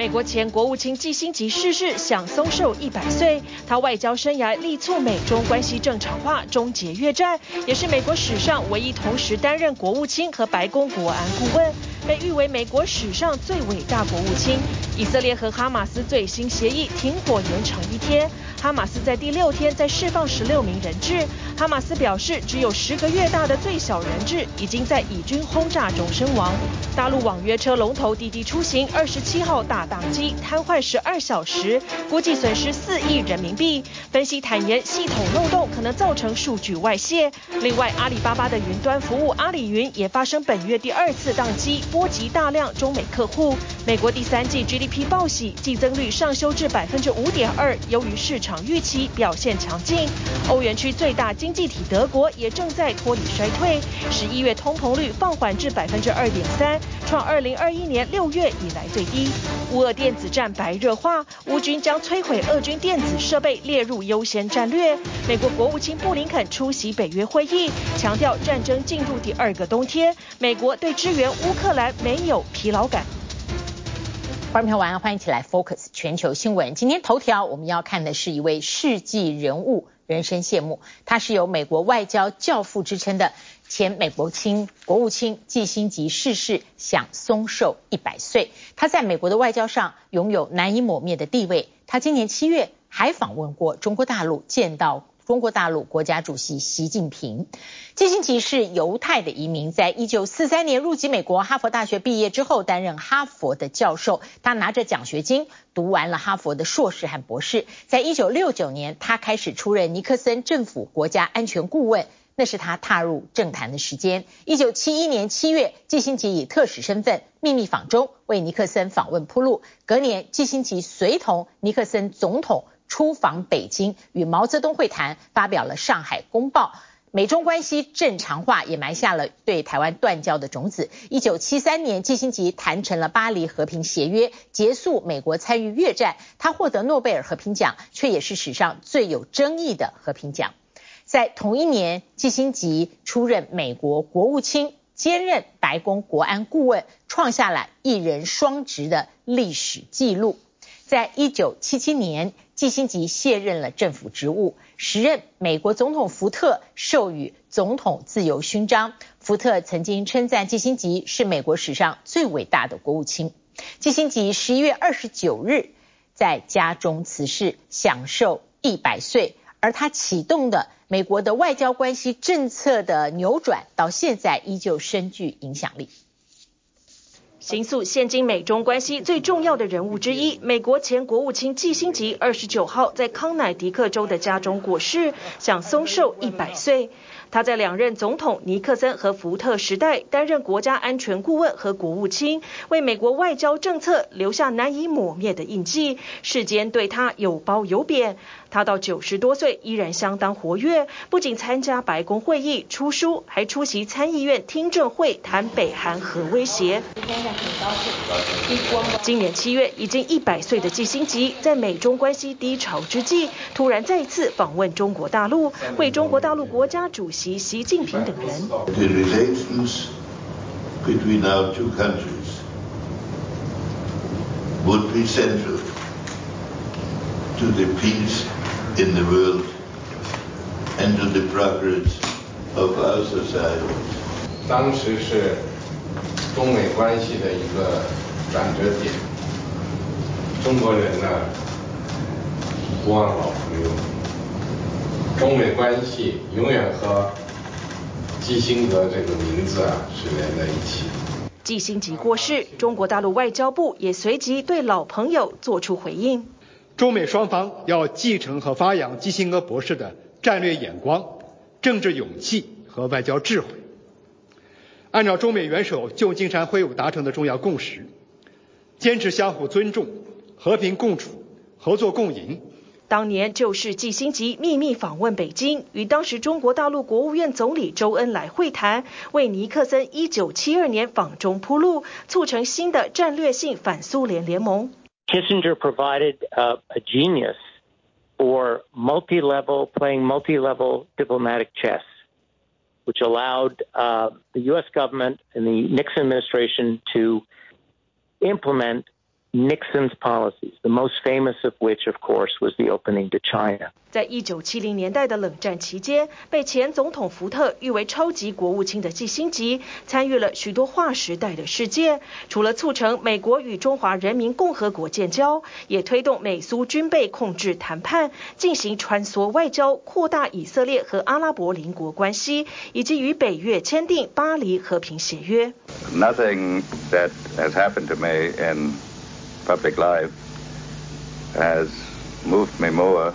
美国前国务卿季辛吉逝世，享松寿一百岁。他外交生涯力促美中关系正常化，终结越战，也是美国史上唯一同时担任国务卿和白宫国安顾问，被誉为美国史上最伟大国务卿。以色列和哈马斯最新协议停火延长一天。哈马斯在第六天再释放十六名人质。哈马斯表示，只有十个月大的最小人质已经在以军轰炸中身亡。大陆网约车龙头滴滴出行二十七号大宕机，瘫痪十二小时，估计损失四亿人民币。分析坦言，系统漏洞可能造成数据外泄。另外，阿里巴巴的云端服务阿里云也发生本月第二次宕机，波及大量中美客户。美国第三季 GDP 报喜，季增率上修至百分之五点二，优于市。场预期表现强劲，欧元区最大经济体德国也正在脱离衰退，十一月通膨率放缓至百分之二点三，创二零二一年六月以来最低。乌俄电子战白热化，乌军将摧毁俄军电子设备列入优先战略。美国国务卿布林肯出席北约会议，强调战争进入第二个冬天，美国对支援乌克兰没有疲劳感。观众朋友晚安，欢迎一起来 Focus 全球新闻。今天头条我们要看的是一位世纪人物，人生谢幕。他是有美国外交教父之称的前美国卿国务卿季辛吉逝世，享松寿一百岁。他在美国的外交上拥有难以抹灭的地位。他今年七月还访问过中国大陆，见到。中国大陆国家主席习近平，基辛吉是犹太的移民，在一九四三年入籍美国哈佛大学毕业之后，担任哈佛的教授。他拿着奖学金读完了哈佛的硕士和博士。在一九六九年，他开始出任尼克森政府国家安全顾问，那是他踏入政坛的时间。一九七一年七月，基辛吉以特使身份秘密访中，为尼克森访问铺路。隔年，基辛吉随同尼克森总统。出访北京，与毛泽东会谈，发表了《上海公报》，美中关系正常化也埋下了对台湾断交的种子。一九七三年，季辛吉谈成了巴黎和平协约，结束美国参与越战。他获得诺贝尔和平奖，却也是史上最有争议的和平奖。在同一年，季辛吉出任美国国务卿，兼任白宫国安顾问，创下了一人双职的历史记录。在一九七七年，季辛吉卸任了政府职务，时任美国总统福特授予总统自由勋章。福特曾经称赞季辛吉是美国史上最伟大的国务卿。季辛吉十一月二十九日在家中辞世，享寿一百岁。而他启动的美国的外交关系政策的扭转，到现在依旧深具影响力。形塑现今美中关系最重要的人物之一，美国前国务卿季辛吉二十九号在康乃狄克州的家中过世，享松寿一百岁。他在两任总统尼克森和福特时代担任国家安全顾问和国务卿，为美国外交政策留下难以抹灭的印记，世间对他有褒有贬。他到九十多岁依然相当活跃，不仅参加白宫会议、出书，还出席参议院听证会谈北韩核威胁。今年七月，已经一百岁的季辛吉，在美中关系低潮之际，突然再次访问中国大陆，为中国大陆国家主席习近平等人。In the world and the progress of our society. 当时是中美关系的一个转折点。中国人呢，不忘老朋友。中美关系永远和基辛格这个名字啊是连在一起。基辛格过世，中国大陆外交部也随即对老朋友做出回应。中美双方要继承和发扬基辛格博士的战略眼光、政治勇气和外交智慧，按照中美元首旧金山会晤达成的重要共识，坚持相互尊重、和平共处、合作共赢。当年就是季辛吉秘密访问北京，与当时中国大陆国务院总理周恩来会谈，为尼克森1972年访中铺路，促成新的战略性反苏联联盟。Kissinger provided a genius for multi-level playing multi-level diplomatic chess, which allowed uh, the U.S. government and the Nixon administration to implement Nixon's policies, the most famous of which, of course, was the opening to China. 在一九七零年代的冷战期间，被前总统福特誉为超级国务卿的季辛吉，参与了许多划时代的事件。除了促成美国与中华人民共和国建交，也推动美苏军备控制谈判，进行穿梭外交，扩大以色列和阿拉伯邻国关系，以及与北约签订巴黎和平协约。Nothing that has happened to me in public life has moved me more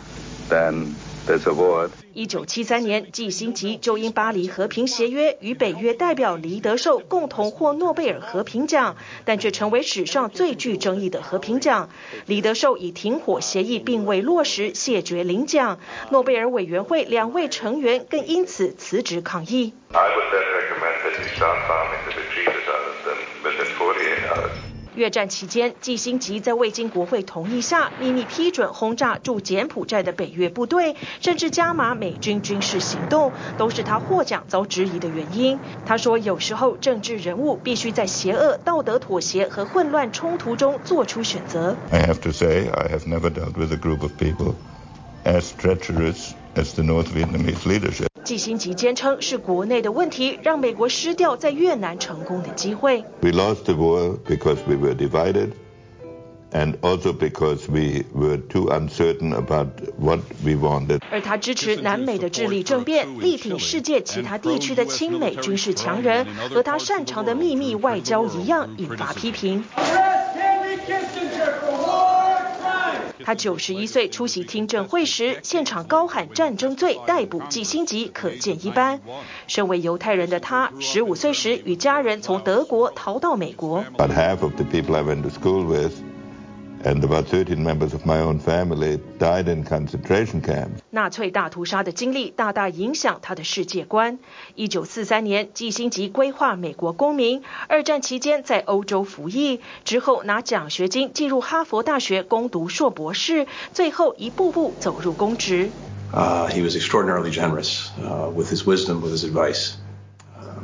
than this award. 一九七三年，季辛吉就因巴黎和平协约与北约代表黎德寿共同获诺贝尔和平奖，但却成为史上最具争议的和平奖。黎德寿以停火协议并未落实谢绝领奖，诺贝尔委员会两位成员更因此辞职抗议。越战期间，季辛吉在未经国会同意下秘密批准轰炸驻柬埔寨的北约部队，甚至加码美军军事行动，都是他获奖遭质疑的原因。他说：“有时候政治人物必须在邪恶、道德妥协和混乱冲突中做出选择。” I have to say, I have never dealt with a group of people as treacherous as the North Vietnamese leadership. 季辛吉坚称是国内的问题，让美国失掉在越南成功的机会。We lost the war because we were divided, and also because we were too uncertain about what we wanted. 而他支持南美的智利政变，力挺世界其他地区的亲美军事强人，和他擅长的秘密外交一样，引发批评。他九十一岁出席听证会时，现场高喊战争罪，逮捕季辛吉，可见一斑。身为犹太人的他，十五岁时与家人从德国逃到美国。and about 13 members of my own family died in concentration camps. 纳粹大屠杀的经历大大影响他的世界观。一九四三年，季辛吉规划美国公民，二战期间在欧洲服役，之后拿奖学金进入哈佛大学攻读硕博士，最后一步步走入公职。Uh, he was extraordinarily generous uh, with his wisdom, with his advice. Uh,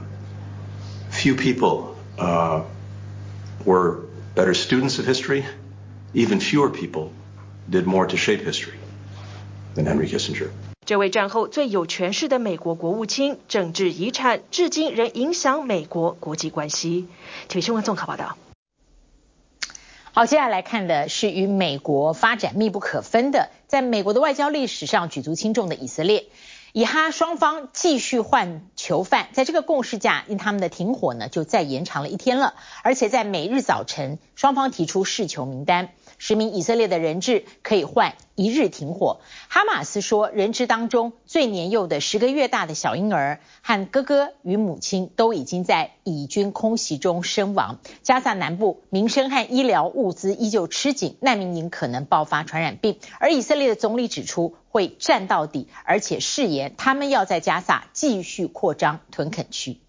few people uh, were better students of history. Even fewer people did more to shape history than Henry Kissinger. 这位战后最有权势的美国国务卿，政治遗产至今仍影响美国国际关系。体育新闻综合报道。好，接下来看的是与美国发展密不可分的，在美国的外交历史上举足轻重的以色列。以哈双方继续换囚犯，在这个共识下，因他们的停火呢就再延长了一天了，而且在每日早晨，双方提出释囚名单。十名以色列的人质可以换一日停火。哈马斯说，人质当中最年幼的十个月大的小婴儿和哥哥与母亲都已经在以军空袭中身亡。加萨南部民生和医疗物资依旧吃紧，难民营可能爆发传染病。而以色列的总理指出会战到底，而且誓言他们要在加萨继续扩张屯垦区。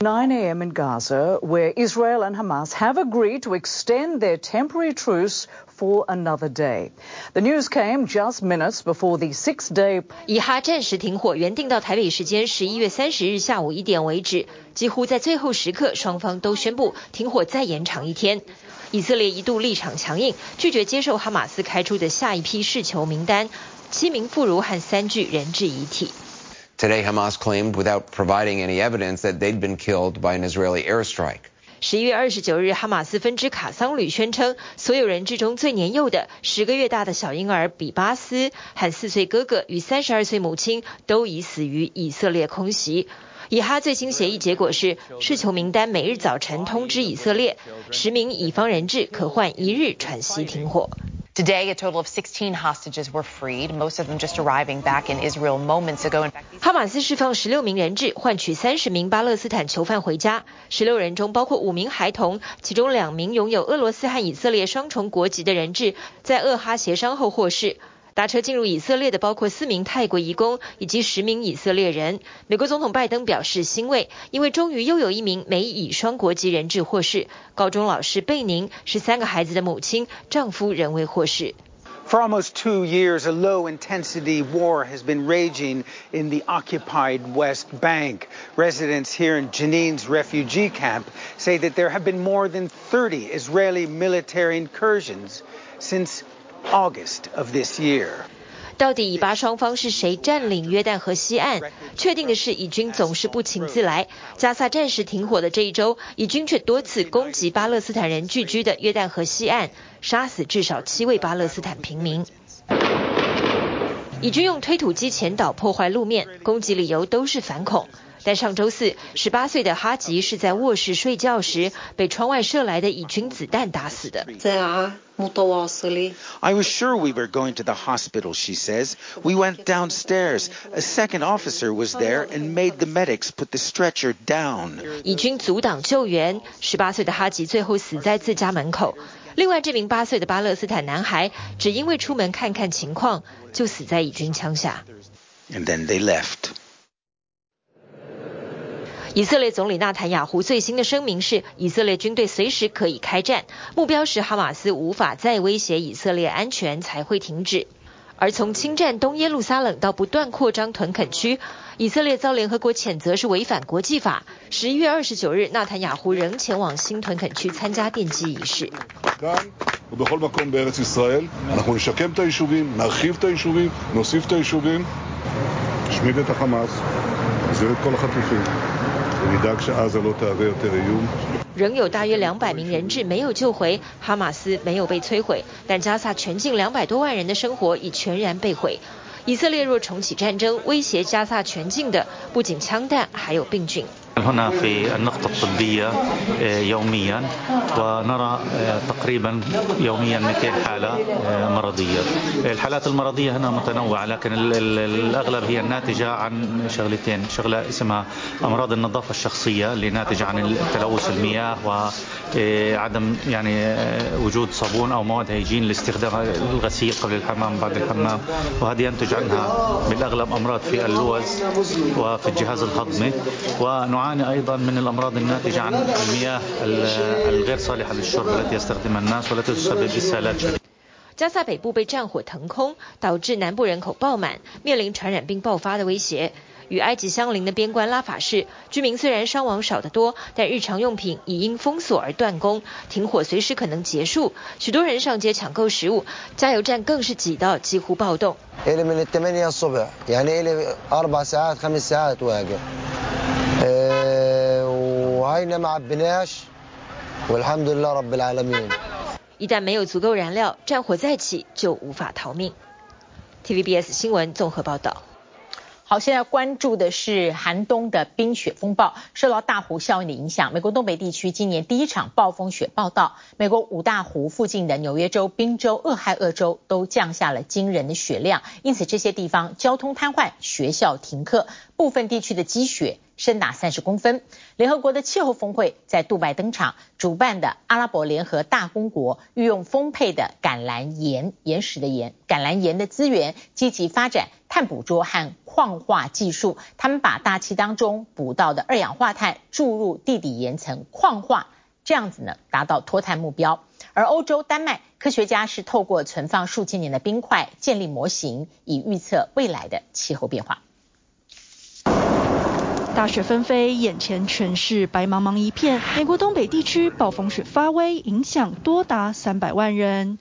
9 a.m. in Gaza, where Israel and Hamas have agreed to extend their temporary truce for another day. The news came just minutes before the six-day. 以哈暂时停火，原定到台北时间十一月三十日下午一点为止。几乎在最后时刻，双方都宣布停火再延长一天。以色列一度立场强硬，拒绝接受哈马斯开出的下一批释囚名单，七名妇孺和三具人质遗体。Today, Hamas claimed without providing any evidence that they'd been killed by an Israeli airstrike. 十一月二十九日，哈马斯分支卡桑旅宣称，所有人质中最年幼的十个月大的小婴儿比巴斯和四岁哥哥与三十二岁母亲都已死于以色列空袭。以哈最新协议结果是，释囚名单每日早晨通知以色列，十名乙方人质可换一日喘息停火。Today, a total of 16 hostages were freed, most of them just arriving back in Israel moments ago. 哈马斯释放十六名人质，换取三十名巴勒斯坦囚犯回家。十六人中包括五名孩童，其中两名拥有俄罗斯和以色列双重国籍的人质，在俄哈协商后获释。搭车进入以色列的包括四名泰国移工以及十名以色列人。美国总统拜登表示欣慰，因为终于又有一名美以双国籍人质获释。高中老师贝宁是三个孩子的母亲，丈夫仍未获释。 For almost two years, a low intensity war has been raging in the occupied West Bank. Residents here in Jenin's refugee camp say that there have been more than 30 Israeli military incursions since August of this year. 到底以巴双方是谁占领约旦河西岸？确定的是，以军总是不请自来。加萨战时停火的这一周，以军却多次攻击巴勒斯坦人聚居的约旦河西岸，杀死至少七位巴勒斯坦平民。以军用推土机前导破坏路面，攻击理由都是反恐。但上周四，十八岁的哈吉是在卧室睡觉时，被窗外射来的以军子弹打死的。I was sure we were going to the hospital, she says. We went downstairs. A second officer was there and made the medics put the stretcher down. 以军阻挡救援，十八岁的哈吉最后死在自家门口。另外，这名八岁的巴勒斯坦男孩只因为出门看看情况，就死在以军枪下。And then they left. 以色列总理纳坦雅胡最新的声明是，以色列军队随时可以开战，目标是哈马斯无法再威胁以色列安全才会停止。而从侵占东耶路撒冷到不断扩张屯垦区，以色列遭联合国谴责是违反国际法。十一月二十九日，纳坦雅胡仍前往新屯垦区参加奠基仪式。仍有大约两百名人质没有救回，哈马斯没有被摧毁，但加萨全境两百多万人的生活已全然被毁。以色列若重启战争，威胁加萨全境的不仅枪弹，还有病菌。هنا في النقطة الطبية يوميا ونرى تقريبا يوميا 200 حالة مرضية. الحالات المرضية هنا متنوعة لكن الأغلب هي الناتجة عن شغلتين. شغلة اسمها أمراض النظافة الشخصية اللي ناتجة عن تلوث المياه وعدم يعني وجود صابون أو مواد هيجين لاستخدام الغسيل قبل الحمام بعد الحمام. وهذه ينتج عنها بالأغلب أمراض في اللوز وفي الجهاز الهضمي. ونعاني نعاني أيضا من الأمراض الناتجة عن المياه الغير صالحة للشرب التي يستخدمها الناس والتي تسبب إسهالات شديدة 加萨北部被战火腾空，导致南部人口爆满，面临传染病爆发的威胁。 与埃及相邻的边关拉法市，居民虽然伤亡少得多，但日常用品已因封锁而断供，停火随时可能结束。许多人上街抢购食物，加油站更是挤到几乎暴动。一旦没有足够燃料，战火再起就无法逃命。TVBS 新闻综合报道。好，现在关注的是寒冬的冰雪风暴，受到大湖效应的影响，美国东北地区今年第一场暴风雪报道。美国五大湖附近的纽约州、宾州、俄亥俄州都降下了惊人的雪量，因此这些地方交通瘫痪，学校停课，部分地区的积雪深达三十公分。联合国的气候峰会在杜拜登场，主办的阿拉伯联合大公国运用丰沛的橄榄盐（岩石的盐）橄榄盐的资源，积极发展碳捕捉和矿化技术，他们把大气当中捕到的二氧化碳注入地底岩层矿化，这样子呢达到脱碳目标。而欧洲丹麦科学家是透过存放数千年的冰块建立模型，以预测未来的气候变化。大雪纷飞，眼前全是白茫茫一片。美国东北地区暴风雪发威，影响多达三百万人。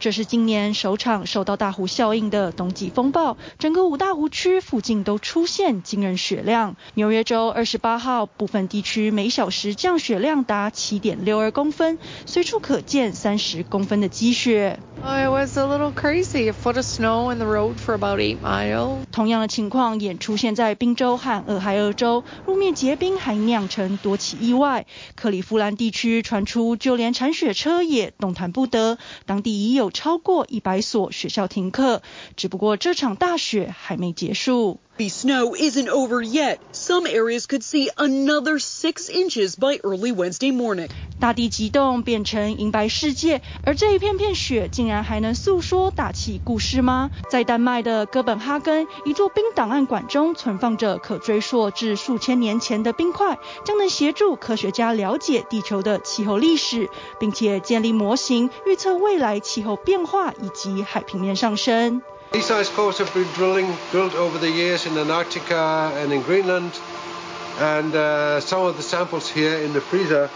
这是今年首场受到大湖效应的冬季风暴，整个五大湖区附近都出现惊人雪量。纽约州二十八号部分地区每小时降雪量达七点六二公分，随处可见三十公分的积雪。It was a little crazy. A foot of snow in the road for about eight miles. 同样情况也出现在宾州和俄亥俄州，路面结冰还酿成多起意外。克里夫兰地区传出，就连铲雪车也动弹不得，当地已有超过一百所学校停课。只不过这场大雪还没结束。The snow isn't over yet. Some areas could see another six inches by early Wednesday morning. 大地急冻变成银白世界，而这一片片雪竟然还能诉说大气故事吗？在丹麦的哥本哈根，一座冰档案馆中存放着可追溯至数千年前的冰块，将能协助科学家了解地球的气候历史，并且建立模型，预测未来气候变化以及海平面上升。These ice cores have been drilling, drilled over the years in Antarctica and in Greenland, and uh, some of the samples here in the freezer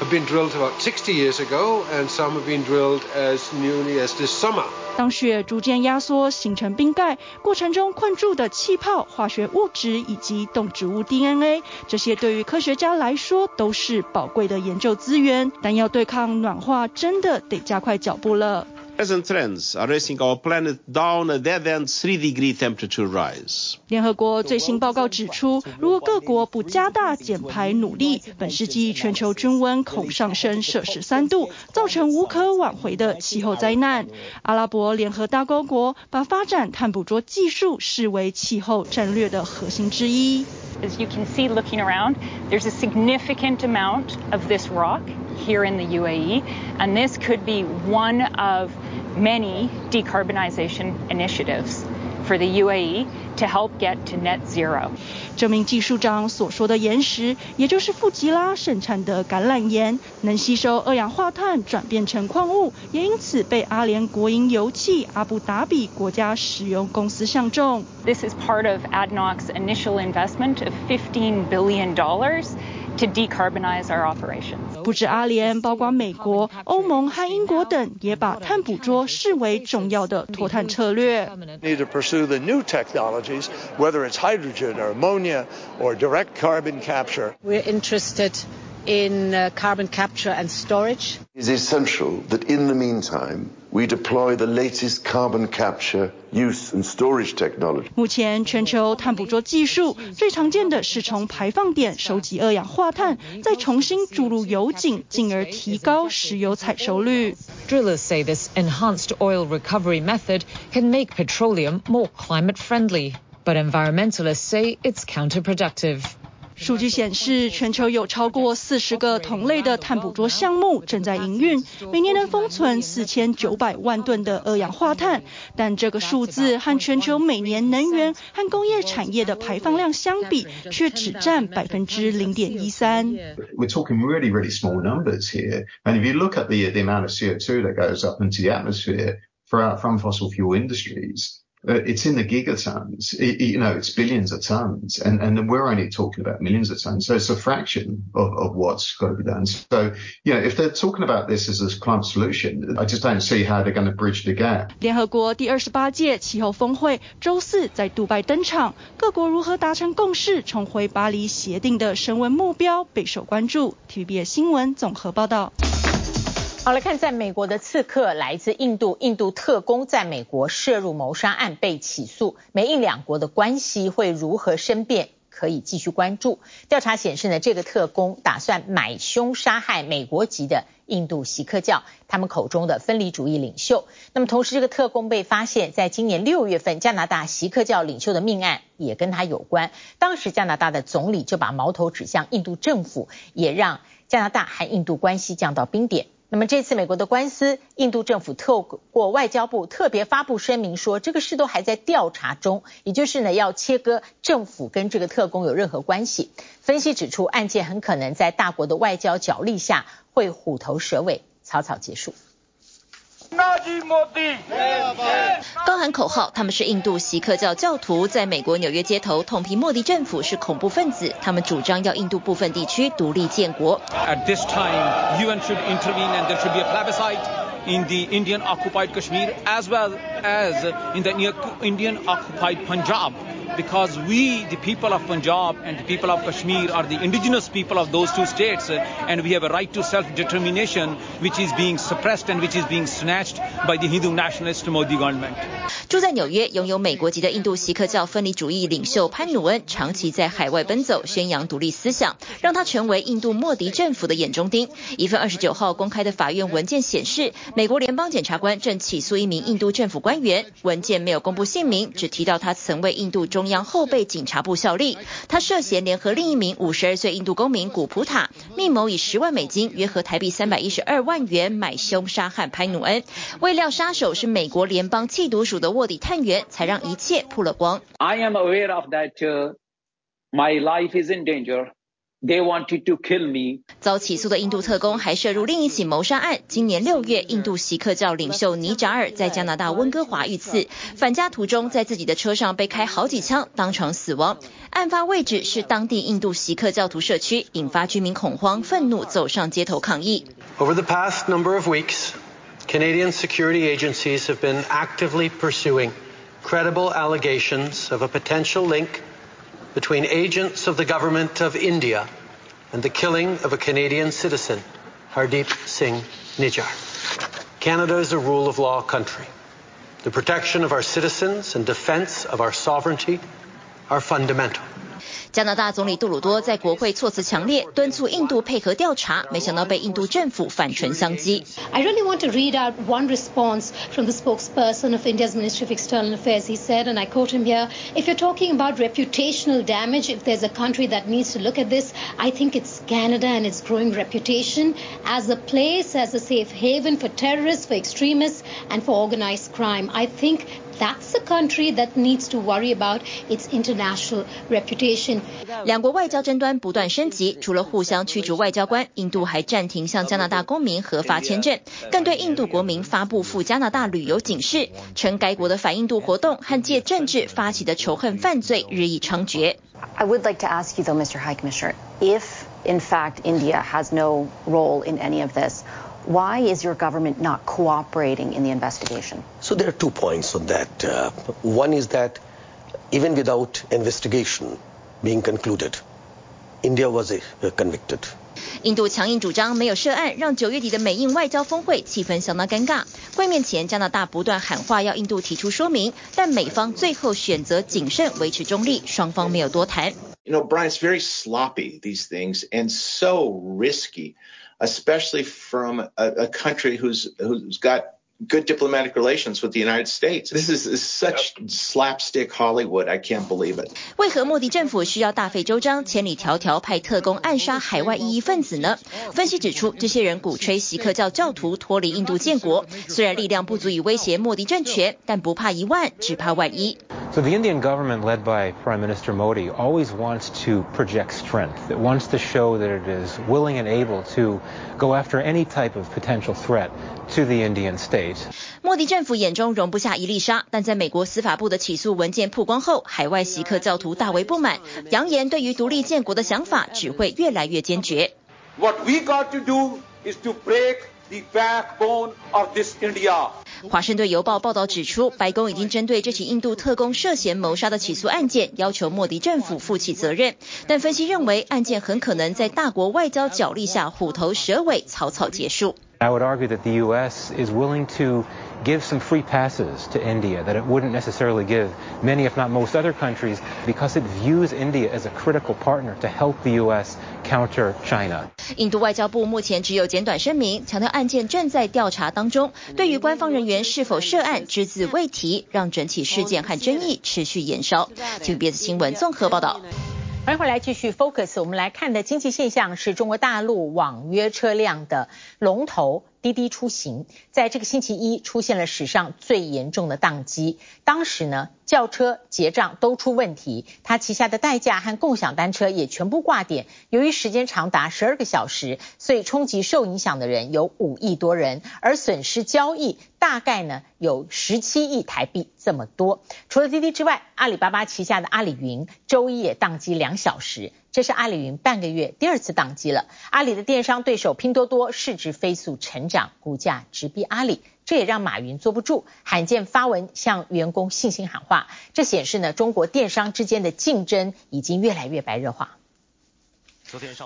have been drilled about 60 years ago, and some have been drilled as newly as this summer. 当雪逐渐压缩形成冰盖，过程中困住的气泡、化学物质以及动植物 DNA，这些对于科学家来说都是宝贵的研究资源。但要对抗暖化，真的得加快脚步了。Present trends are racing our planet down a dead-end three-degree temperature rise. 联合国最新报告指出，如果各国不加大减排努力，本世纪全球均温恐上升摄氏三度，造成无可挽回的气候灾难。阿拉伯联合大公国把发展碳捕捉技术视为气候战略的核心之一。As you can see looking around, there's a significant amount of this rock here in the UAE, and this could be one of many decarbonization initiatives for the UAE to help get to net zero. 这名技术长所说的岩石，也就是富吉拉盛产的橄榄岩，能吸收二氧化碳转变成矿物，也因此被阿联国营油气阿布达比国家石油公司相中。This is part of ADNOC's initial investment of $15 billion. To decarbonize our operations. 不止阿联，包括美国、欧盟和英国等，也把碳捕捉视为重要的脱碳策略。Need to pursue the new technologies, whether it's hydrogen or ammonia or direct carbon capture. We're interested in uh, carbon capture and storage. It is essential that in the meantime we deploy the latest carbon capture, use and storage technology. 目前全球碳捕捉技术最常见的是从排放点收集二氧化碳，再重新注入油井，进而提高石油采收率。 Drillers say this enhanced oil recovery method can make petroleum more climate friendly, but environmentalists say it's counterproductive. 数据显示，全球有超过四十个同类的碳捕捉项目正在营运，每年能封存四千九百万吨的二氧化碳。但这个数字和全球每年能源和工业产业的排放量相比，却只占百分之零点一三。We're talking really, really small numbers here. And if you look at the, the amount of CO2 that goes up into the atmosphere from fossil fuel industries, it's in the gigatons. It, you know, it's billions of tons, and and we're only talking about millions of tons. So it's a fraction of, of what's got to be done. So, you know, if they're talking about this as a climate solution, I just don't see how they're going to bridge the gap. 联合国第二十八届气候峰会周四在杜拜登场，各国如何达成共识，重回巴黎协定的升温目标备受关注。TVBS 新闻综合报道。 好，来看，在美国的刺客来自印度，印度特工在美国涉入谋杀案被起诉，美印两国的关系会如何生变，可以继续关注。调查显示呢，这个特工打算买凶杀害美国籍的印度锡克教，他们口中的分离主义领袖。那么同时，这个特工被发现，在今年六月份，加拿大锡克教领袖的命案也跟他有关。当时加拿大的总理就把矛头指向印度政府，也让加拿大和印度关系降到冰点。那么这次美国的官司，印度政府透过外交部特别发布声明说，这个事都还在调查中，也就是呢要切割政府跟这个特工有任何关系。分析指出，案件很可能在大国的外交角力下会虎头蛇尾，草草结束。高喊口号，他们是印度锡克教教徒，在美国纽约街头痛批莫迪政府是恐怖分子。他们主张要印度部分地区独立建国。At this time, UN should intervene and there should be a plebiscite in the Indian occupied Kashmir as well as in the Indian occupied Punjab. Because we, the people of Punjab and the people of Kashmir, are the indigenous people of those two states, and we have a right to self-determination, which is being suppressed and which is being snatched by the Hindu nationalist Modi government. 住在纽约、拥有美国籍的印度锡克教分离主义领袖潘努恩，长期在海外奔走，宣扬独立思想，让他成为印度莫迪政府的眼中钉。一份二十九号公开的法院文件显示，美国联邦检察官正起诉一名印度政府官员，文件没有公布姓名，只提到他曾为印度。中央后备警察部效力。他涉嫌联合另一名五十二岁印度公民古普塔，密谋以十万美金（约合台币三百一十二万元）买凶杀害潘努恩。未料杀手是美国联邦缉毒署的卧底探员，才让一切曝了光。I am aware of that. My life is in danger. They wanted to kill me. 遭起诉的印度特工还涉入另一起谋杀案。今年六月，印度锡克教领袖尼扎尔在加拿大温哥华遇刺，返家途中在自己的车上被开好几枪，当场死亡。案发位置是当地印度锡克教徒社区，引发居民恐慌，愤怒走上街头抗议。Over the past number of weeks, Canadian security agencies have been actively pursuing credible allegations of a potential link between agents of the government of India and the killing of a Canadian citizen, Hardeep Singh Nijjar. Canada is a rule of law country. The protection of our citizens and defense of our sovereignty are fundamental. 加拿大总理杜鲁多在国会措辞强烈，敦促印度配合调查，没想到被印度政府反唇相讥。I really want to read out one response from the spokesperson of India's Ministry of External Affairs. He said, and I quote him here, if you're talking about reputational damage, if there's a country that needs to look at this, I think it's Canada and its growing reputation as a place, as a safe haven for terrorists, for extremists, and for organized crime. I think That's the country that needs to worry about its international reputation. 两国外交争端不断升级，除了互相驱逐外交官，印度还暂停向加拿大公民核发签证，更对印度国民发布赴加拿大旅游警示，称该国的反印度活动和借政治发起的仇恨犯罪日益猖獗。I would like to ask you though, Mr. High Commissioner, if in fact India has no role in any of this. Why is your government not cooperating in the investigation? So there are two points on that. Uh, one is that even without investigation being concluded, India was a convicted. 印度强硬主张没有涉案，让九月底的美印外交峰会气氛相当尴尬。会面前，加拿大不断喊话要印度提出说明，但美方最后选择谨慎维持中立，双方没有多谈。You know, Brian, it's very sloppy these things and so risky. especially from a, a country who's who's got good diplomatic relations with the United States. This is, is such slapstick Hollywood. I can't believe it. 为何莫迪政府需要大费周章、千里迢迢派特工暗杀海外异议分子呢？分析指出，这些人鼓吹锡克教教徒脱离印度建国，虽然力量不足以威胁莫迪政权，但不怕一万，只怕万一。So the Indian government, led by Prime Minister Modi, always wants to project strength. It wants to show that it is willing and able to go after any type of potential threat to the Indian state. 莫迪政府眼中容不下一粒沙，但在美国司法部的起诉文件曝光后，海外锡克教徒大为不满，扬言对于独立建国的想法只会越来越坚决。What we got to do is to break the backbone of this India. 华盛顿邮报报道指出，白宫已经针对这起印度特工涉嫌谋杀的起诉案件，要求莫迪政府负起责任。但分析认为，案件很可能在大国外交角力下虎头蛇尾，草草结束。I would argue that the U.S. is willing to give some free passes to India that it wouldn't necessarily give many, if not most, other countries because it views India as a critical partner to help the U.S. counter China. 印度外交部目前只有简短声明，强调案件正在调查当中，对于官方人员是否涉案只字未提，让整起事件和争议持续延烧。TVBS 新闻综合报道。 欢迎回来继续 focus，我们来看的经济现象是中国大陆网约车辆的龙头。滴滴出行在这个星期一出现了史上最严重的宕机，当时呢，轿车结账都出问题，它旗下的代驾和共享单车也全部挂点。由于时间长达十二个小时，所以冲击受影响的人有五亿多人，而损失交易大概呢有十七亿台币这么多。除了滴滴之外，阿里巴巴旗下的阿里云周一也宕机两小时。这是阿里云半个月第二次宕机了。阿里的电商对手拼多多市值飞速成长，股价直逼阿里，这也让马云坐不住，罕见发文向员工信心喊话。这显示呢，中国电商之间的竞争已经越来越白热化。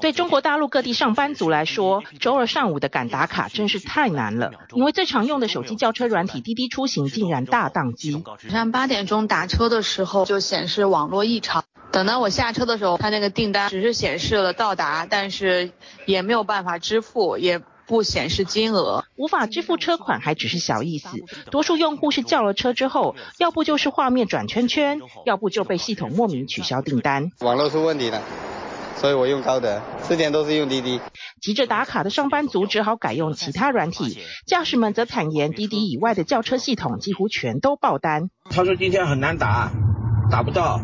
对中国大陆各地上班族来说，周二上午的赶打卡真是太难了，因为最常用的手机叫车软体滴滴出行竟然大宕机。早上八点钟打车的时候就显示网络异常。等到我下车的时候，他那个订单只是显示了到达，但是也没有办法支付，也不显示金额。无法支付车款还只是小意思，多数用户是叫了车之后，要不就是画面转圈圈，要不就被系统莫名取消订单。网络出问题了，所以我用高德，之前都是用滴滴。急着打卡的上班族只好改用其他软体，驾驶们则坦言，滴滴以外的叫车系统几乎全都爆单。他说今天很难打，打不到。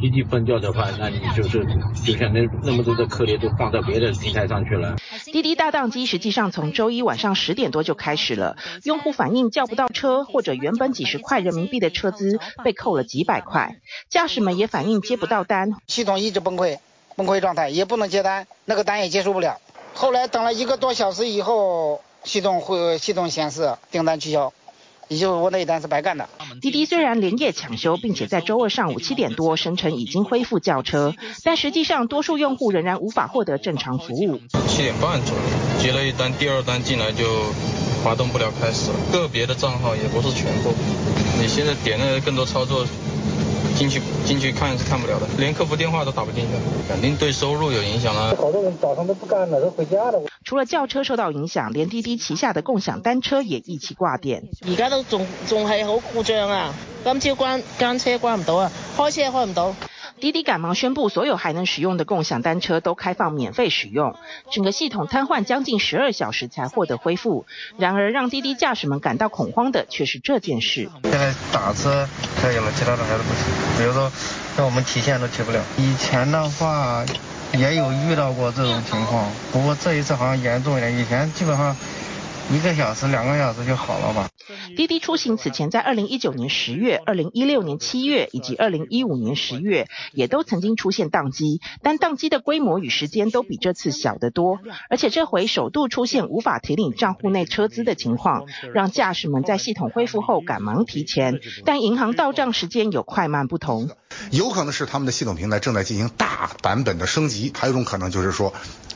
滴滴分掉的话，那你就是就像那那么多的客流都放到别的平台上去了。滴滴大宕机实际上从周一晚上十点多就开始了，用户反映叫不到车，或者原本几十块人民币的车资被扣了几百块，驾驶们也反映接不到单，系统一直崩溃，崩溃状态也不能接单，那个单也接受不了。后来等了一个多小时以后，系统会系统显示订单取消。也就是我那一单是白干的。滴滴虽然连夜抢修，并且在周二上午七点多声称已经恢复叫车，但实际上多数用户仍然无法获得正常服务。七点半左右接了一单，第二单进来就滑动不了开始了。个别的账号也不是全部。你现在点那个更多操作。进去进去看是看不了的，连客服电话都打不进去，肯定对收入有影响啊。好多人早上都不干了，都回家了。除了轿车受到影响，连滴滴旗下的共享单车也一起挂电。而家都仲仲系好故障啊！今朝关间车关唔到啊，开车开唔到。滴滴赶忙宣布，所有还能使用的共享单车都开放免费使用。整个系统瘫痪将近十二小时才获得恢复。然而，让滴滴驾驶们感到恐慌的却是这件事。现在打车可以了，其他的还是不行。比如说，像我们提现都提不了。以前的话也有遇到过这种情况，不过这一次好像严重一点。以前基本上。一个小时、两个小时就好了吧？滴滴出行此前在二零一九年十月、二零一六年七月以及二零一五年十月，也都曾经出现宕机，但宕机的规模与时间都比这次小得多。而且这回首度出现无法提领账户内车资的情况，让驾驶们在系统恢复后赶忙提钱，但银行到账时间有快慢不同。有可能是他们的系统平台正在进行大版本的升级，还有一种可能就是说。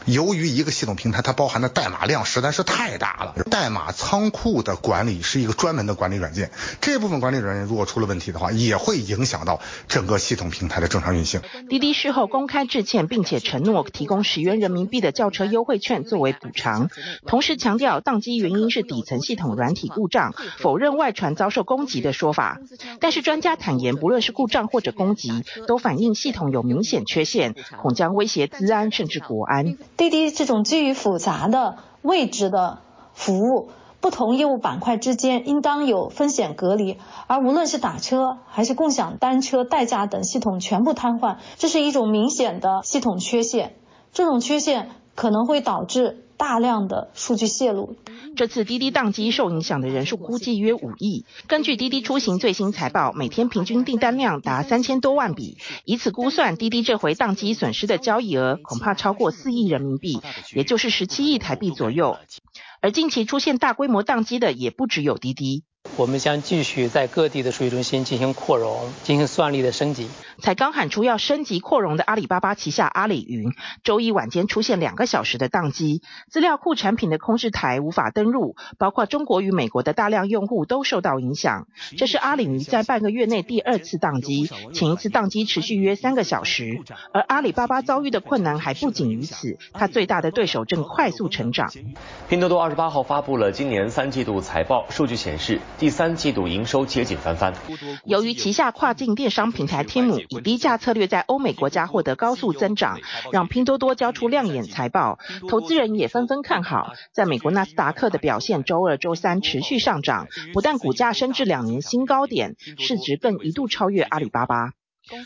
由于一个系统平台，它包含的代码量实在是太大了，代码仓库的管理是一个专门的管理软件，这部分管理软件如果出了问题的话，也会影响到整个系统平台的正常运行。滴滴事后公开致歉，并且承诺提供十元人民币的轿车优惠券作为补偿，同时强调宕机原因是底层系统软体故障，否认外传遭受攻击的说法。但是专家坦言，不论是故障或者攻击，都反映系统有明显缺陷，恐将威胁资安甚至国安。滴滴这种基于复杂的位置的服务，不同业务板块之间应当有风险隔离，而无论是打车还是共享单车代驾等系统全部瘫痪，这是一种明显的系统缺陷，这种缺陷可能会导致大量的数据泄露。这次滴滴宕机受影响的人数估计约五亿。根据滴滴出行最新财报，每天平均订单量达三千多万笔，以此估算，滴滴这回宕机损失的交易额恐怕超过四亿人民币，也就是十七亿台币左右。而近期出现大规模宕机的也不只有滴滴。我们将继续在各地的数据中心进行扩容，进行算力的升级。才刚喊出要升级扩容的阿里巴巴旗下阿里云，周一晚间出现两个小时的宕机，资料库产品的控制台无法登录，包括中国与美国的大量用户都受到影响。这是阿里云在半个月内第二次宕机，前一次宕机持续约三个小时。而阿里巴巴遭遇的困难还不仅于此，它最大的对手正快速成长。拼多多二十八号发布了今年三季度财报，数据显示第三季度营收接近翻番。由于旗下跨境电商平台天母。以低价策略在欧美国家获得高速增长，让拼多多交出亮眼财报，投资人也纷纷看好。在美国纳斯达克的表现，周二、周三持续上涨，不但股价升至两年新高点，市值更一度超越阿里巴巴。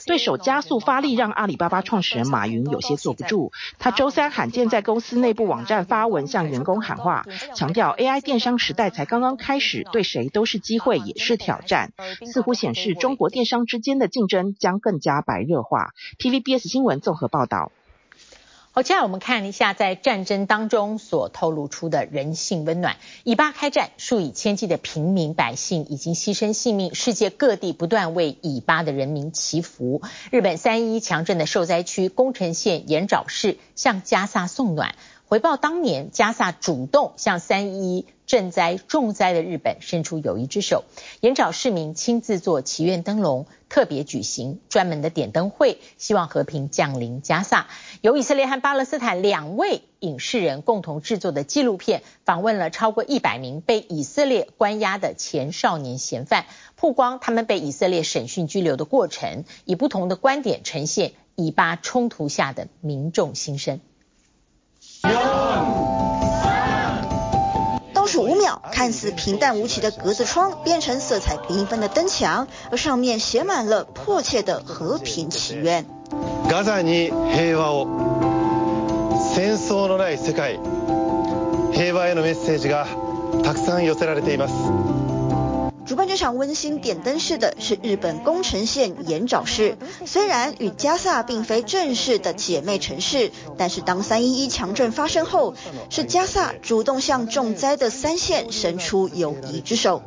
对手加速发力，让阿里巴巴创始人马云有些坐不住。他周三罕见在公司内部网站发文向员工喊话，强调 AI 电商时代才刚刚开始，对谁都是机会也是挑战。似乎显示中国电商之间的竞争将更加白热化。TVBS 新闻综合报道。好，接下来我们看一下在战争当中所透露出的人性温暖。以巴开战，数以千计的平民百姓已经牺牲性命，世界各地不断为以巴的人民祈福。日本三一强震的受灾区宫城县岩沼市向加萨送暖。回报当年加萨主动向三一一賑灾重灾的日本伸出友谊之手，严找市民亲自做祈愿灯笼，特别举行专门的点灯会，希望和平降临加萨。由以色列和巴勒斯坦两位影视人共同制作的纪录片，访问了超过一百名被以色列关押的前少年嫌犯，曝光他们被以色列审讯拘留的过程，以不同的观点呈现以巴冲突下的民众心声。倒数五秒，看似平淡无奇的格子窗变成色彩缤纷的灯墙，而上面写满了迫切的和平祈愿。ガザに平和を、戦争のない世界、平和へのメッセージがたくさん寄せられています。 主办这场温馨点灯式的是日本宫城县岩沼市，虽然与加萨并非正式的姐妹城市，但是当三一一强震发生后，是加萨主动向重灾的三县伸出友谊之手。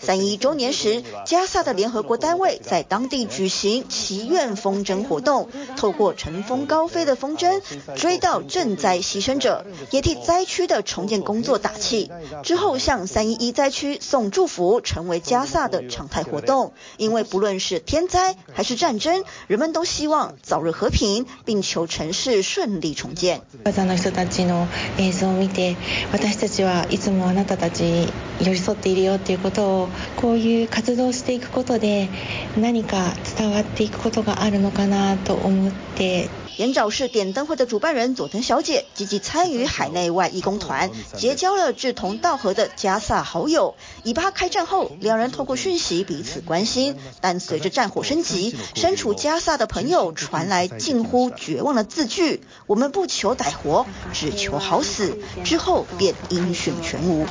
三一周年时，加萨的联合国单位在当地举行祈愿风筝活动，透过乘风高飞的风筝追悼賑灾牺牲者，也替灾区的重建工作打气。之后向三一一灾区送祝福，成为加萨的常态活动。因为不论是天灾还是战争，人们都希望早日和平，并求城市顺利重建。ガザの人たちの映像を见て、私たちはいつもあなたたちに寄り添っているよということを。 こういう活动していくことで何か伝わっていくことがあるのかなと思って。盐沼市点灯会的主办人佐藤小姐积极参与海内外义工团，结交了志同道合的加萨好友。以巴开战后，两人透过讯息彼此关心，但随着战火升级，身处加萨的朋友传来近乎绝望的字句：“我们不求歹活，只求好死。”之后便音讯全无。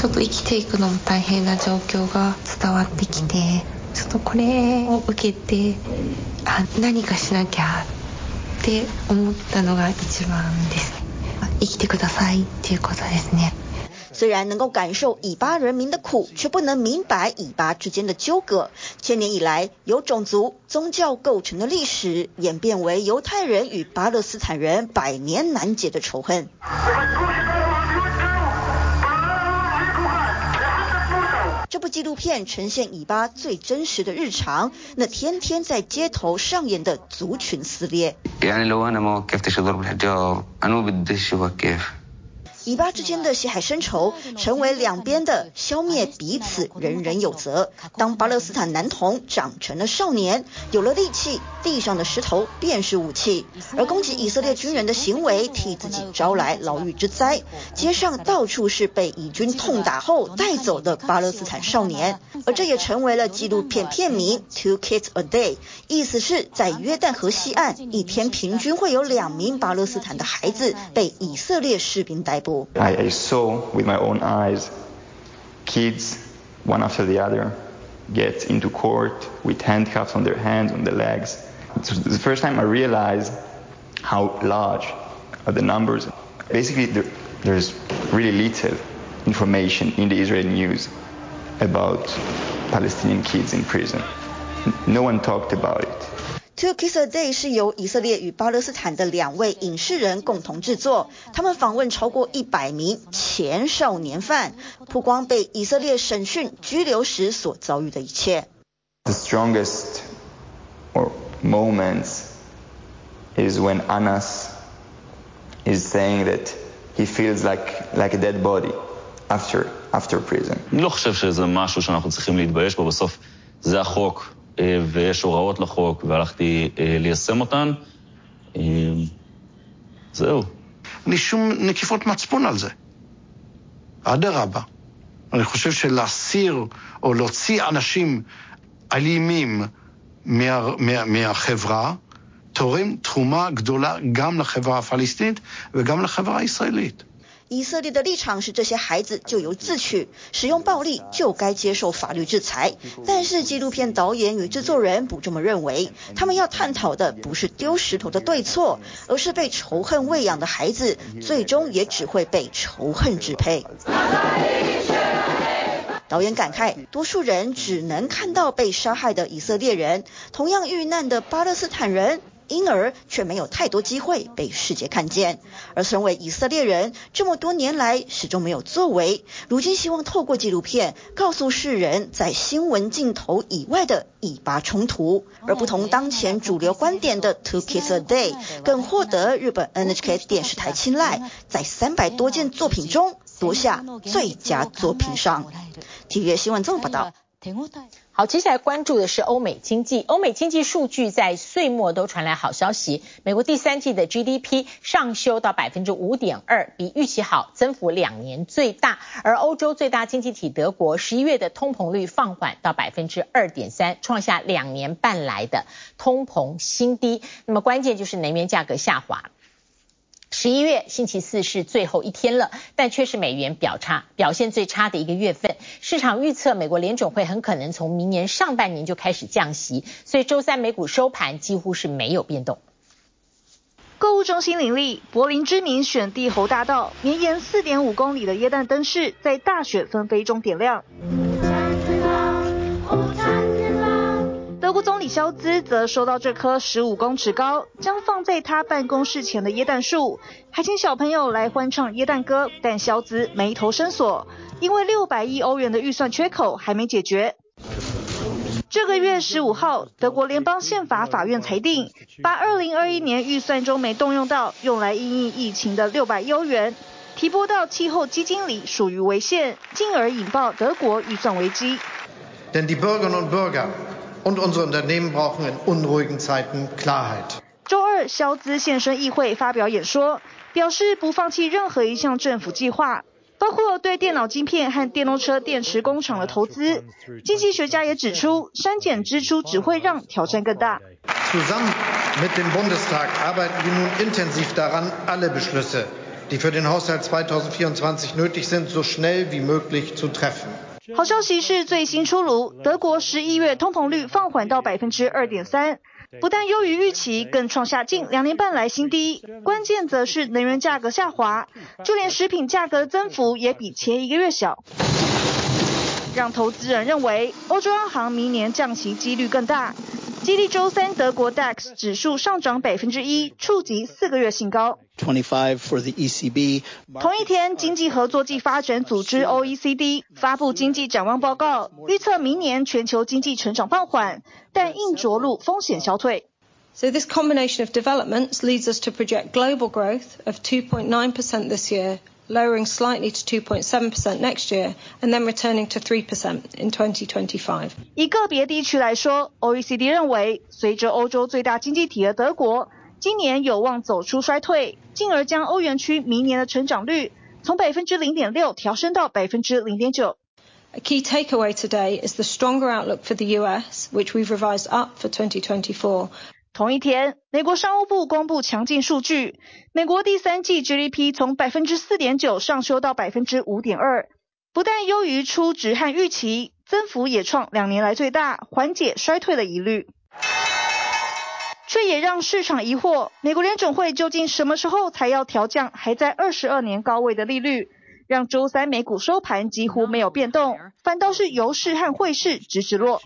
ちょっと生きていくのも大変な状况が伝わってきて、ちょっとこれを受けて、あ、何かしなきゃって思ったのが一番です。生きてくださいっていうことですね。虽然能够感受以巴人民的苦，却不能明白以巴之间的纠葛。千年以来，由种族、宗教构成的历史，演变为犹太人与巴勒斯坦人百年难解的仇恨。部纪录片呈现以巴最真实的日常，那天天在街头上演的族群撕裂。以巴之间的血海深仇，成为两边的消灭彼此，人人有责。当巴勒斯坦男童长成了少年，有了力气，地上的石头便是武器。而攻击以色列军人的行为，替自己招来牢狱之灾。街上到处是被以军痛打后带走的巴勒斯坦少年，而这也成为了纪录片片名 Two Kids a Day，意思是在约旦河西岸，一天平均会有两名巴勒斯坦的孩子被以色列士兵逮捕。I, I saw with my own eyes kids, one after the other, get into court with handcuffs on their hands, on their legs. It's the first time I realized how large are the numbers. Basically, there, there's really little information in the Israeli news about Palestinian kids in prison. No one talked about it. Two Kids a Day 是由以色列与巴勒斯坦的两位影视人共同制作，他们访问超过一百名前少年犯，曝光被以色列审讯拘留时所遭遇的一切。The strongest or moments is when Anas is saying that he feels like like a dead body after after prison. אני לא חושב שזה משהו שאנחנו צריכים להתבייש בו, בסוף זה החוק. ויש הוראות לחוק, והלכתי ליישם אותן. זהו. אין לי שום נקיפות מצפון על זה. אדרבה. אני חושב שלהסיר או להוציא אנשים אלימים מה, מה, מהחברה, תורם תרומה גדולה גם לחברה הפלסטינית וגם לחברה הישראלית. 以色列的立场是，这些孩子咎由自取，使用暴力就该接受法律制裁。但是纪录片导演与制作人不这么认为，他们要探讨的不是丢石头的对错，而是被仇恨喂养的孩子，最终也只会被仇恨支配。导演感慨，多数人只能看到被杀害的以色列人，同样遇难的巴勒斯坦人。因而却没有太多机会被世界看见。而身为以色列人，这么多年来始终没有作为，如今希望透过纪录片告诉世人，在新闻镜头以外的以巴冲突。而不同当前主流观点的 Two Kids a Day 更获得日本 NHK 电视台青睐，在三百多件作品中夺下最佳作品赏。体育新闻综合报道。好，接下来关注的是欧美经济。欧美经济数据在岁末都传来好消息，美国第三季的 GDP 上修到百分之五点二，比预期好，增幅两年最大。而欧洲最大经济体德国十一月的通膨率放缓到百分之二点三，创下两年半来的通膨新低。那么关键就是能源价格下滑。十一月星期四是最后一天了，但却是美元表差表现最差的一个月份。市场预测美国联准会很可能从明年上半年就开始降息，所以周三美股收盘几乎是没有变动。购物中心林立，柏林知名选帝侯大道，绵延四点五公里的耶诞灯饰在大雪纷飞中点亮。德国总理肖兹则收到这棵十五公尺高、将放在他办公室前的椰蛋树，还请小朋友来欢唱椰蛋歌。但肖兹眉头深锁，因为六百亿欧元的预算缺口还没解决。这个月十五号，德国联邦宪法法院裁定，把二零二一年预算中没动用到用来应应疫情的六百亿欧元，提拨到气候基金里属于违宪，进而引爆德国预算危机。Unsere Unternehmen brauchen in unruhigen Zeiten Klarheit。周二，萧兹现身议会发表演说，表示不放弃任何一项政府计划，包括对电脑晶片和电动车电池工厂的投资。经济学家也指出，删减支出只会让挑战更大。Zusammen mit dem Bundestag arbeiten wir nun intensiv daran, alle Beschlüsse, die für den Haushalt 2024 nötig sind, so schnell wie möglich zu treffen。好消息是最新出炉，德国十一月通膨率放缓到百分之二点三，不但优于预期，更创下近两年半来新低。关键则是能源价格下滑，就连食品价格增幅也比前一个月小，让投资人认为欧洲央行明年降息几率更大。激励周三，德国 DAX 指数上涨百分之一，触及四个月新高。25 for the ECB。同一天，经济合作暨发展组织 OECD 发布经济展望报告，预测明年全球经济成长放缓，但硬着陆风险消退。So this combination of developments leads us to project global growth of 2.9% this year. lowering slightly to 2.7% next year, and then returning to 3% in 2025. 以个别地区来说，OECD 认为，随着欧洲最大经济体的德国今年有望走出衰退，进而将欧元区明年的成长率从百分之零点六调升到百分之零点九。A key takeaway today is the stronger outlook for the US, which we've revised up for 2024. 同一天，美国商务部公布强劲数据，美国第三季 GDP 从百分之四点九上修到百分之五点二，不但优于初值和预期，增幅也创两年来最大，缓解衰退的疑虑，却也让市场疑惑：美国联准会究竟什么时候才要调降还在二十二年高位的利率？让周三美股收盘几乎没有变动，反倒是油市和汇市直直落。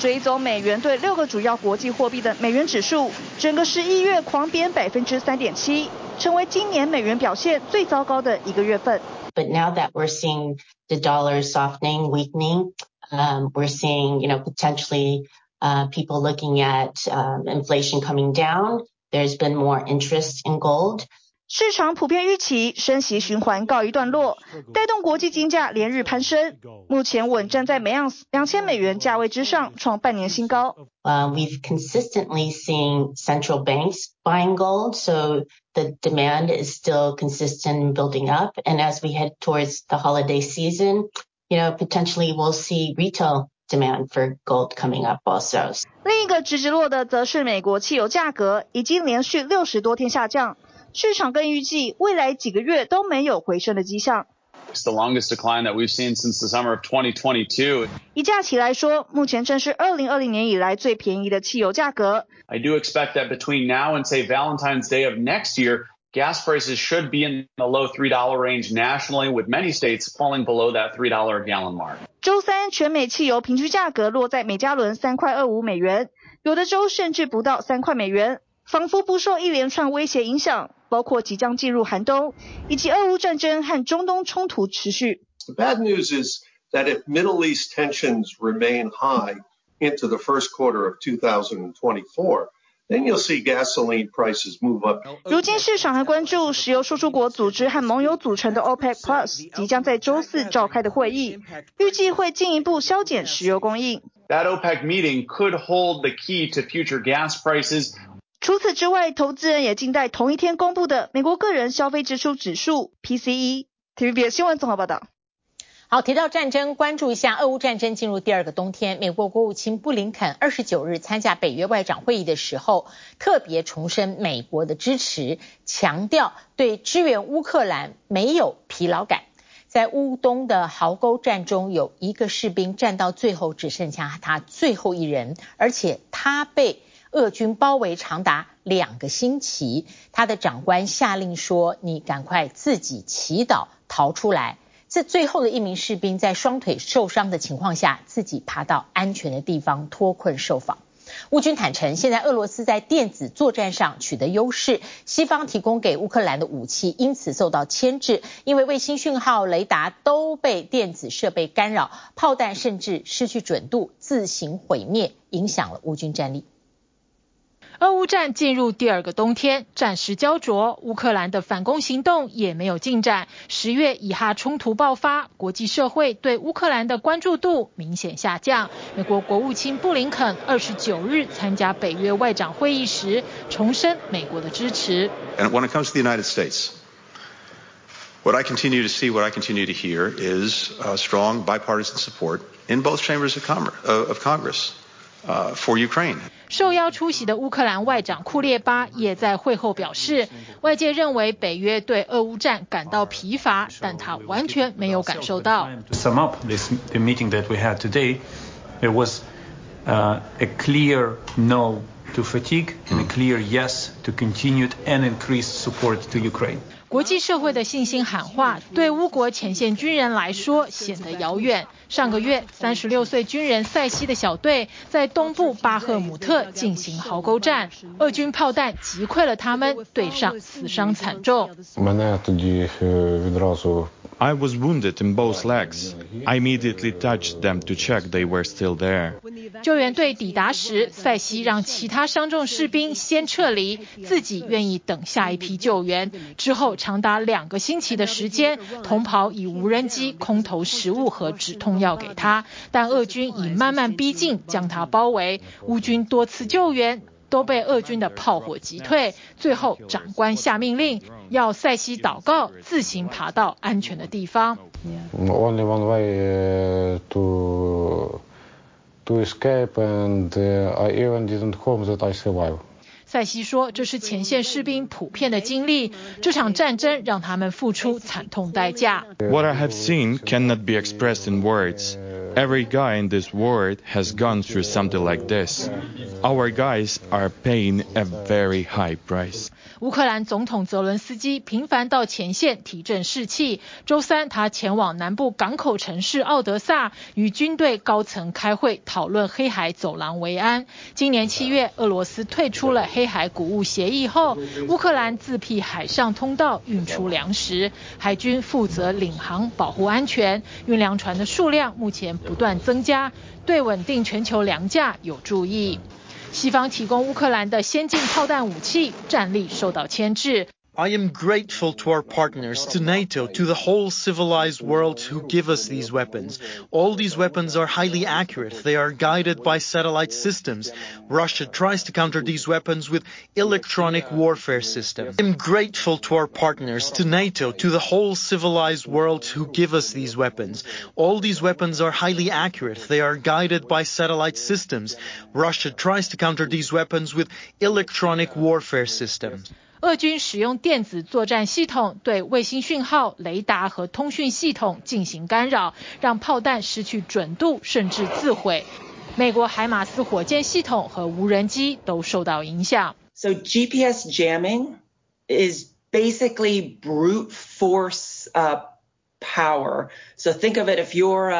追踪美元对六个主要国际货币的美元指数，整个十一月狂贬百分之三点七，成为今年美元表现最糟糕的一个月份。But now that we're seeing the dollar softening, weakening, um, we're seeing, you know, potentially, uh, people looking at, um, inflation coming down. There's been more interest in gold. 市场普遍预期升息循环告一段落，带动国际金价连日攀升，目前稳站在每盎司两千美元价位之上，创半年新高。Uh, we've consistently seen central banks buying gold, so the demand is still consistent building up. And as we head towards the holiday season, you know, potentially we'll see retail demand for gold coming up also. 另一个直直落的则是美国汽油价格，已经连续六十多天下降。市场更预计未来几个月都没有回升的迹象。It's the longest decline that we've seen since the summer of 2022. 以假期来说，目前正是2020年以来最便宜的汽油价格。I do expect that between now and say Valentine's Day of next year, gas prices should be in the low $3 range nationally, with many states falling below that three dollar gallon mark. 周三全美汽油平均价格落在每加仑三块二五美元。有的州甚至不到三块美元，仿佛不受一连串威胁影响，包括即将进入寒冬，以及俄乌战争和中东冲突持续。The bad news is that if Middle East tensions remain high into the first quarter of 2024, then you'll see gasoline prices move up. 如今市场还关注石油输出国组织和盟友组成的 OPEC Plus 即将在周四召开的会议，预计会进一步削减石油供应。That OPEC meeting could hold the key to future gas prices. 除此之外，投资人也静待同一天公布的美国个人消费支出指数 PCE。TVBS 新闻综合报道。好，提到战争，关注一下俄乌战争进入第二个冬天。美国国务卿布林肯二十九日参加北约外长会议的时候，特别重申美国的支持，强调对支援乌克兰没有疲劳感。在乌东的壕沟战中，有一个士兵战到最后只剩下他最后一人，而且他被俄军包围长达两个星期。他的长官下令说：“你赶快自己祈祷逃出来。”这最后的一名士兵在双腿受伤的情况下，自己爬到安全的地方脱困受访。乌军坦承，现在俄罗斯在电子作战上取得优势，西方提供给乌克兰的武器因此受到牵制，因为卫星讯号、雷达都被电子设备干扰，炮弹甚至失去准度，自行毁灭，影响了乌军战力。俄乌战进入第二个冬天，战事胶着，乌克兰的反攻行动也没有进展。十月以哈冲突爆发，国际社会对乌克兰的关注度明显下降。美国国务卿布林肯二十九日参加北约外长会议时，重申美国的支持。And when it comes to the United States, what I continue to see, what I continue to hear is strong bipartisan support in both chambers of Congress for Ukraine. 受邀出席的乌克兰外长库列巴也在会后表示，外界认为北约对俄乌战感到疲乏，但他完全没有感受到。To sum up this the meeting that we had today, there was a clear no to fatigue and a clear yes to continued and increased support to Ukraine. 国际社会的信心喊话，对乌国前线军人来说显得遥远。上个月，三十六岁军人塞西的小队在东部巴赫姆特进行壕沟战，俄军炮弹击溃了他们，队上死伤惨重。I was wounded in both legs. I immediately touched them to check they were still there. 救援队抵达时，塞西让其他伤重士兵先撤离，自己愿意等下一批救援。之后长达两个星期的时间，同袍以无人机空投食物和止痛药给他，但俄军已慢慢逼近，将他包围。乌军多次救援。都被俄军的炮火击退，最后长官下命令，要塞西祷告，自行爬到安全的地方。to escape, and I even didn't hope that I survive. 塞西说：“这是前线士兵普遍的经历，这场战争让他们付出惨痛代价。” What I have seen cannot be expressed in words. Every guy in this world has gone through something like this. Our guys are paying a very high price. 乌克兰总统泽伦斯基频繁到前线提振士气。周三，他前往南部港口城市奥德萨，与军队高层开会讨论黑海走廊维安。今年七月，俄罗斯退出了黑海谷物协议后，乌克兰自辟海上通道运出粮食，海军负责领航保护安全。运粮船的数量目前不断增加，对稳定全球粮价有助益。西方提供乌克兰的先进炮弹武器，战力受到牵制。I am grateful to our partners, to NATO, to the whole civilized world who give us these weapons. All these weapons are highly accurate. They are guided by satellite systems. Russia tries to counter these weapons with electronic warfare systems. I am grateful to our partners, to NATO, to the whole civilized world who give us these weapons. All these weapons are highly accurate. They are guided by satellite systems. Russia tries to counter these weapons with electronic warfare systems. 俄军使用电子作战系统对卫星讯号、雷达和通讯系统进行干扰，让炮弹失去准度，甚至自毁。美国海马斯火箭系统和无人机都受到影响。So GPS jamming is basically brute force power. So think of it if you're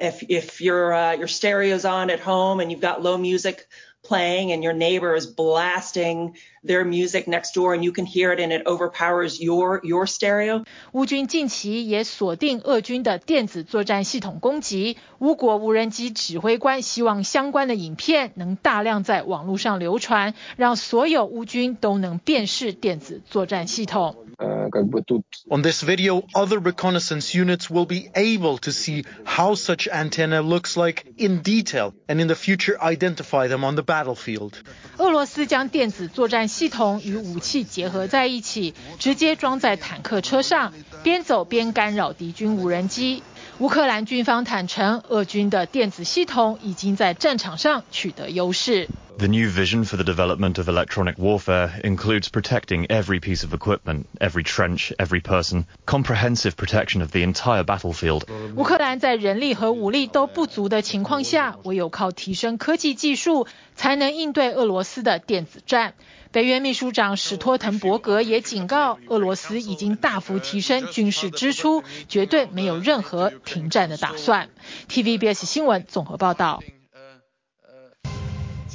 if if your your stereo's on at home and you've got low music. playing and your neighbor is blasting their music next door and you can hear it and it overpowers your your stereo. 乌军近期也锁定俄军的电子作战系统攻击，乌国无人机指挥官希望相关的影片能大量在网络上流传，让所有乌军都能辨识电子作战系统。On this video, other reconnaissance units will be able to see how such antenna looks like in detail and in the future identify them on the Battlefield. 俄罗斯将电子作战系统与武器结合在一起，直接装在坦克车上，边走边干扰敌军无人机。乌克兰军方坦承，俄军的电子系统已经在战场上取得优势。The new vision for the development of electronic warfare includes protecting every piece of equipment, every trench, every person, comprehensive protection of the entire battlefield. 乌克兰在人力和武力都不足的情况下，唯有靠提升科技技术，才能应对俄罗斯的电子战。北约秘书长史托滕伯格也警告，俄罗斯已经大幅提升军事支出，绝对没有任何停战的打算。TVBS 新闻综合报道。